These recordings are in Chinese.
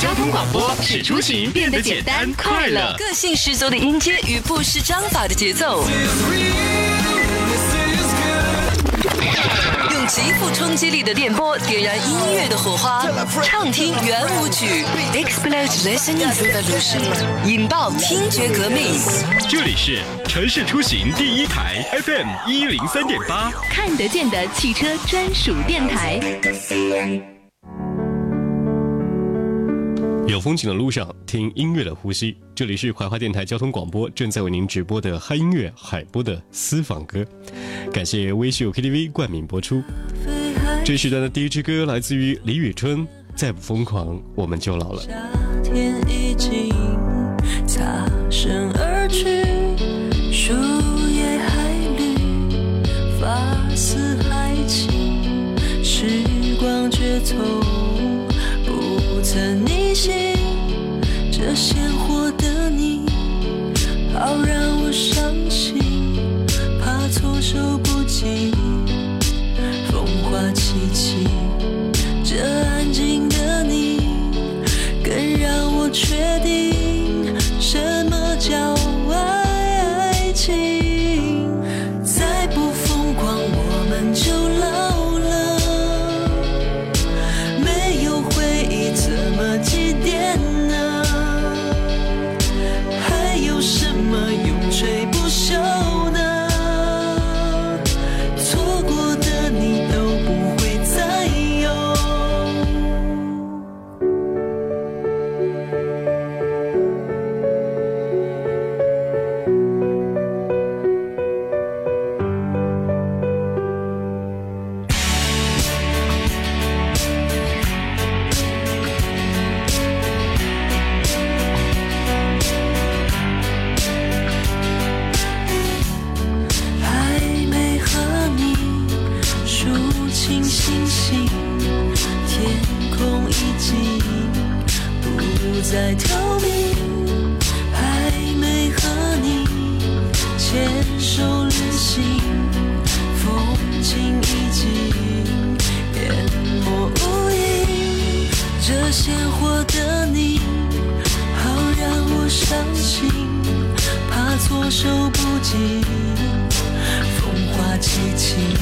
交通广播使出行变得简单快乐。个性十足的音阶与不失章法的节奏，用极富冲击力的电波点燃音乐的火花，畅听圆舞曲，explode listening revolution，引爆听觉革命。这里是城市出行第一台 FM 一零三点八，看得见的汽车专属电台。有风景的路上，听音乐的呼吸。这里是怀化电台交通广播，正在为您直播的嗨音乐海波的私房歌。感谢微秀 KTV 冠名播出。这时段的第一支歌来自于李宇春，《再不疯狂我们就老了》。夏天已经擦身而去，树叶还绿，发丝还轻，时光却从不曾这些手旅行，风景已经淹没无影。这鲜活的你，好让我伤心，怕措手不及。风花凄凄，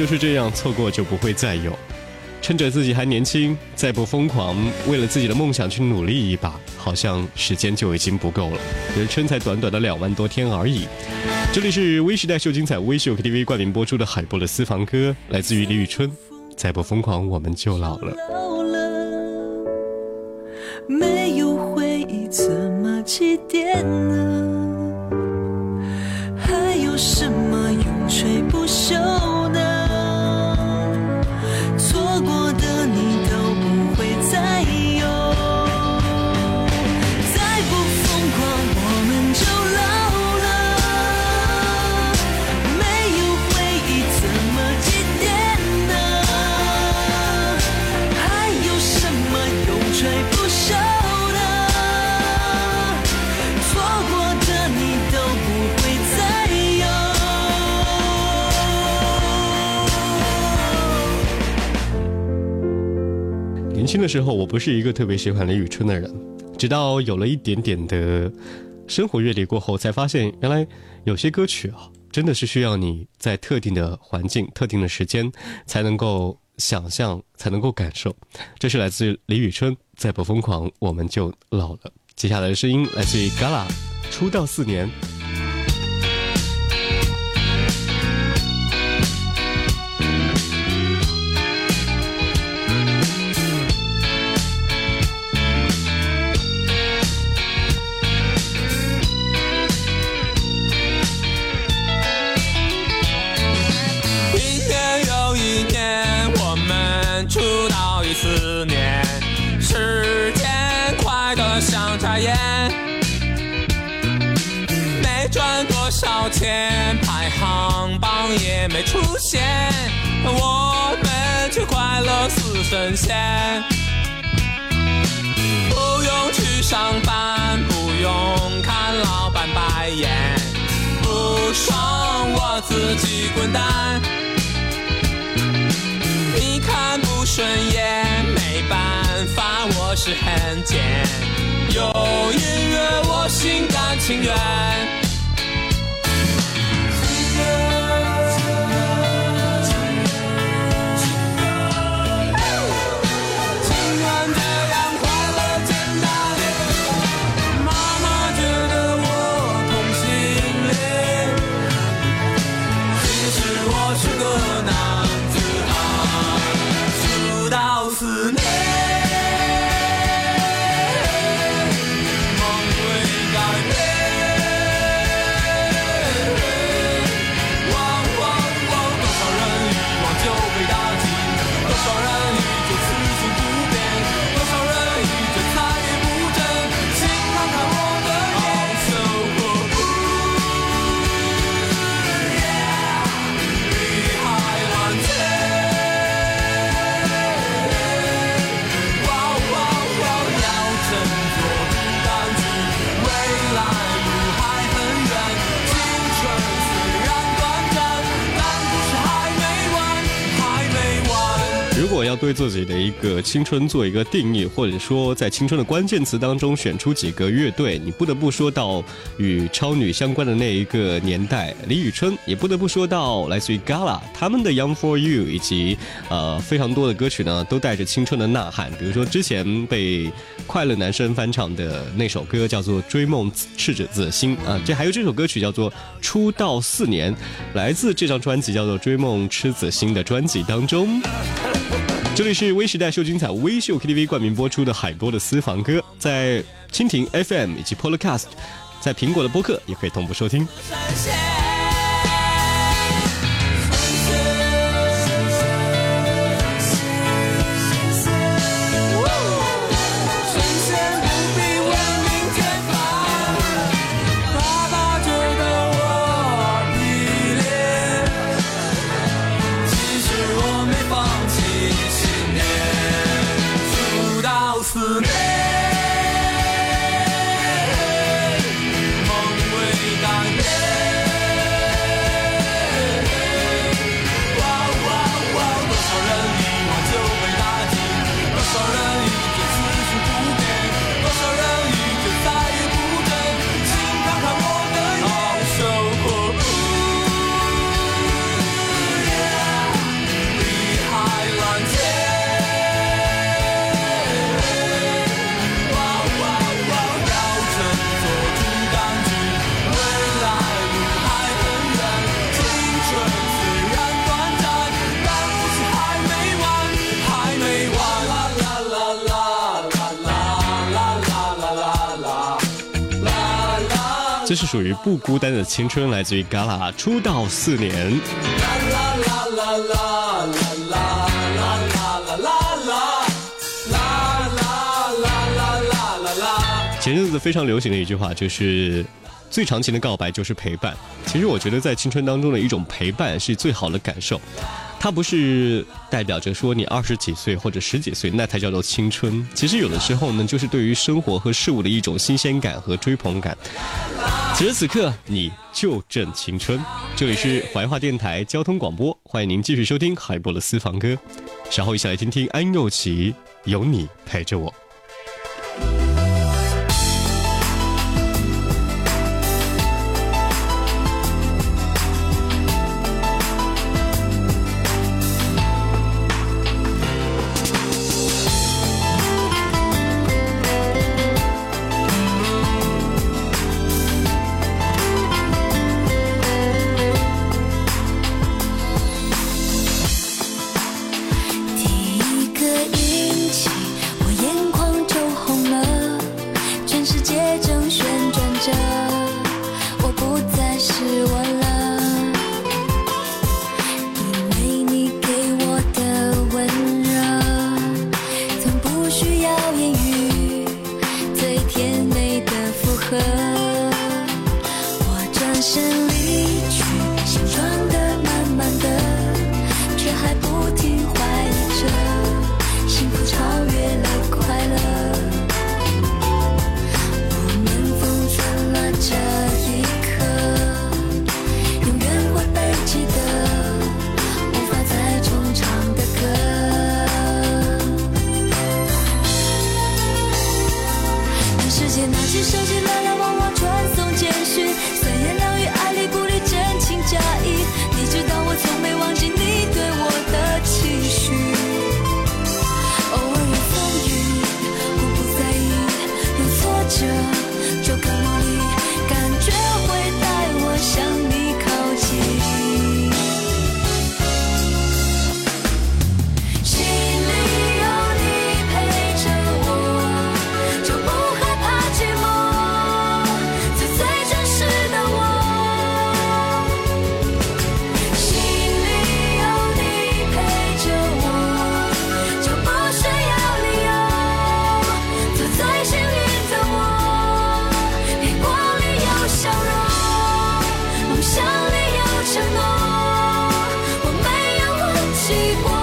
就是这样，错过就不会再有。趁着自己还年轻，再不疯狂，为了自己的梦想去努力一把，好像时间就已经不够了。人生才短短的两万多天而已。这里是微时代秀精彩微秀 KTV 冠名播出的海波的私房歌，来自于李宇春。再不疯狂，我们就老了。没有回忆怎么祭奠呢？还有什么时候，我不是一个特别喜欢李宇春的人，直到有了一点点的生活阅历过后，才发现原来有些歌曲啊，真的是需要你在特定的环境、特定的时间才能够想象、才能够感受。这是来自李宇春，再不疯狂我们就老了。接下来的声音来自于 Gala，出道四年。没赚多少钱排行榜也没出现，我们却快乐似神仙。不用去上班，不用看老板白眼，不爽我自己滚蛋。你看不顺眼，没办法，我是很贱。音乐，我心甘情愿。对自己的一个青春做一个定义，或者说在青春的关键词当中选出几个乐队，你不得不说到与超女相关的那一个年代，李宇春，也不得不说到来自于 Gala 他们的 Young for You，以及呃非常多的歌曲呢，都带着青春的呐喊。比如说之前被快乐男生翻唱的那首歌叫做《追梦赤子子心》啊，这还有这首歌曲叫做《出道四年》，来自这张专辑叫做《追梦赤子心》的专辑当中。这里是微时代秀精彩微秀 KTV 冠名播出的海波的私房歌，在蜻蜓 FM 以及 Podcast，在苹果的播客也可以同步收听。这是属于不孤单的青春，来自于 Gala 出道四年。前阵子非常流行的一句话就是。最长情的告白就是陪伴。其实我觉得，在青春当中的一种陪伴是最好的感受。它不是代表着说你二十几岁或者十几岁那才叫做青春。其实有的时候呢，就是对于生活和事物的一种新鲜感和追捧感。此时此刻，你就正青春。这里是怀化电台交通广播，欢迎您继续收听海波的私房歌。稍后一起来听听安又琪《有你陪着我》。烟雨忘记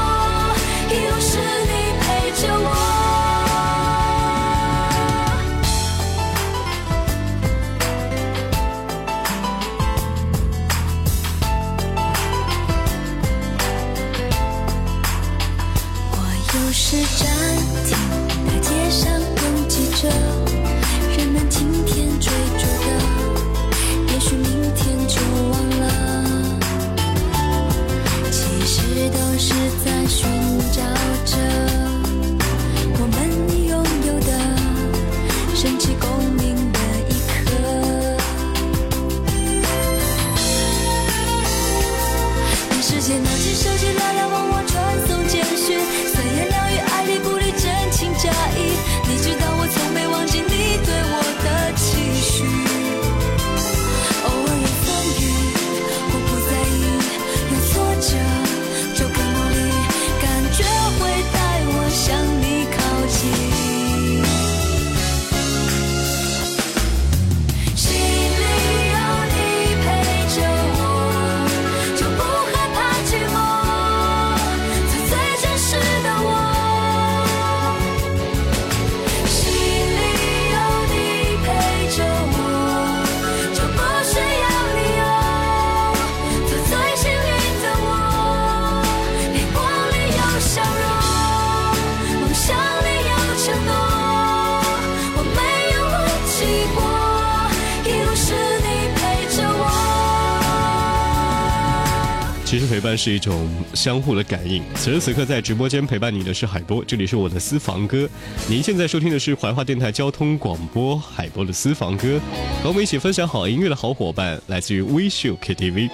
陪伴是一种相互的感应。此时此刻在直播间陪伴你的是海波，这里是我的私房歌。您现在收听的是怀化电台交通广播海波的私房歌，和我们一起分享好音乐的好伙伴来自于微秀 KTV。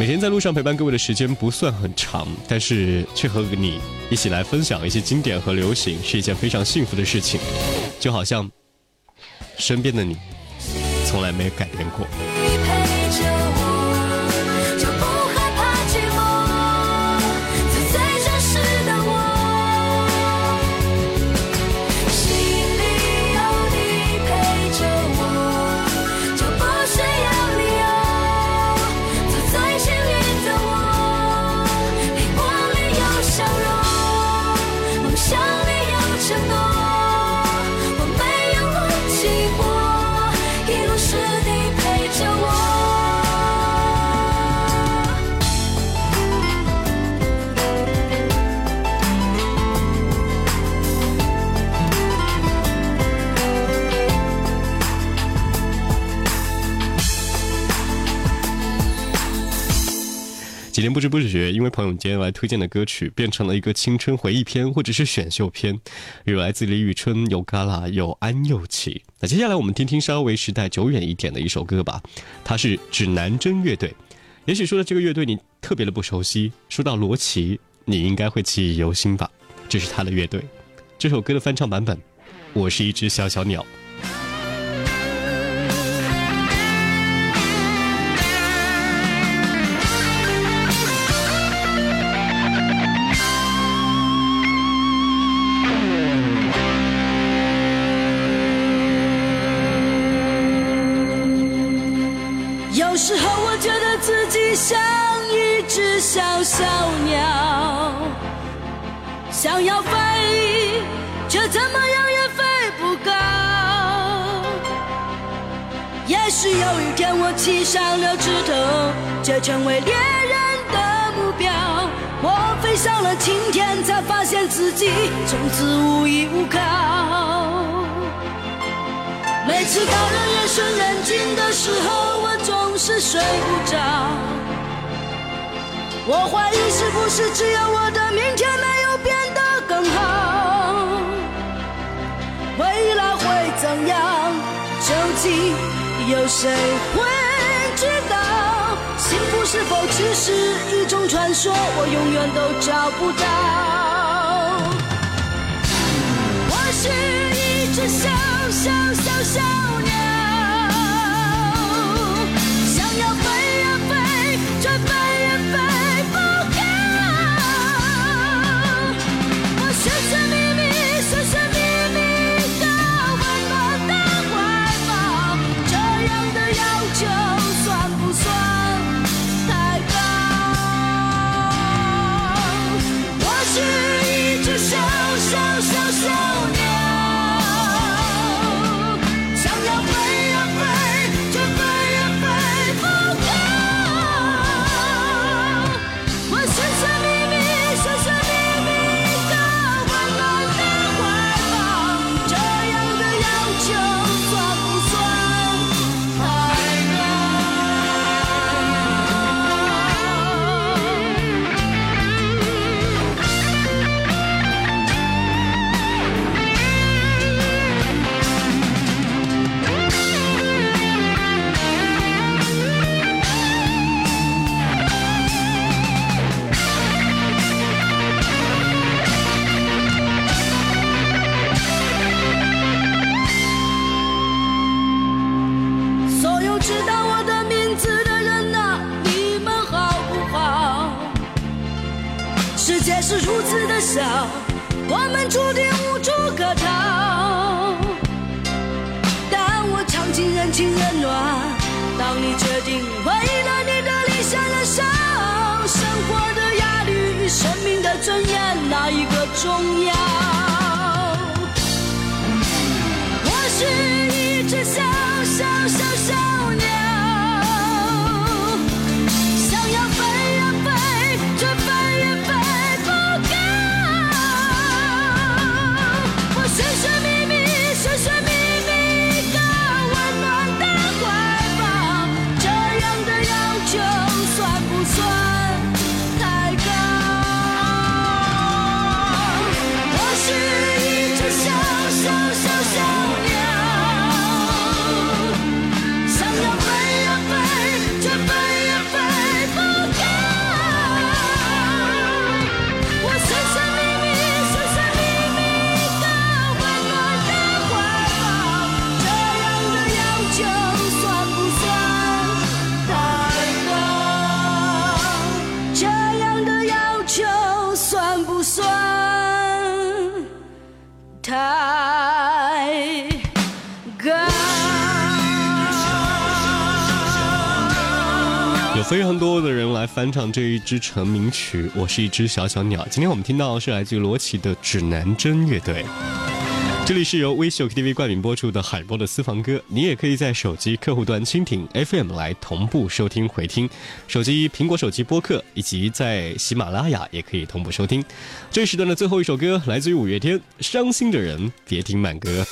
每天在路上陪伴各位的时间不算很长，但是却和你一起来分享一些经典和流行，是一件非常幸福的事情。就好像身边的你，从来没有改变过。几天不知不觉，因为朋友间来推荐的歌曲，变成了一个青春回忆篇或者是选秀片，有来自李宇春，有 Gala，有安又琪。那接下来我们听听稍微时代久远一点的一首歌吧，它是指南针乐队。也许说到这个乐队你特别的不熟悉，说到罗琦，你应该会记忆犹新吧？这是他的乐队，这首歌的翻唱版本，《我是一只小小鸟》。我栖上了枝头，却成为猎人的目标。我飞上了青天，才发现自己从此无依无靠。每次到了夜深人静的时候，我总是睡不着。我怀疑是不是只有我的有谁会知道？幸福是否只是一种传说？我永远都找不到。我是一只小小小小小小小多的人来翻唱这一支成名曲《我是一只小小鸟》。今天我们听到是来自于罗琦的指南针乐队。这里是由微秀 KTV 冠名播出的海波的私房歌，你也可以在手机客户端蜻蜓 FM 来同步收听回听，手机苹果手机播客以及在喜马拉雅也可以同步收听。这时段的最后一首歌来自于五月天，《伤心的人别听慢歌》。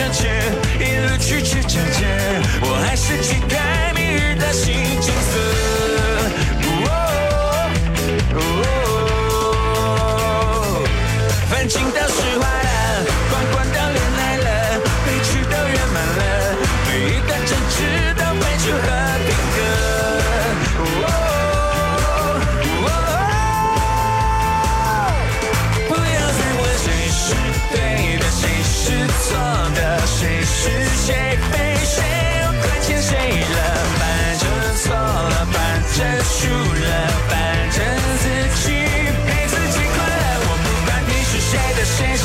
向前，一路曲曲折折，我还是期待明日的星。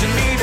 to me.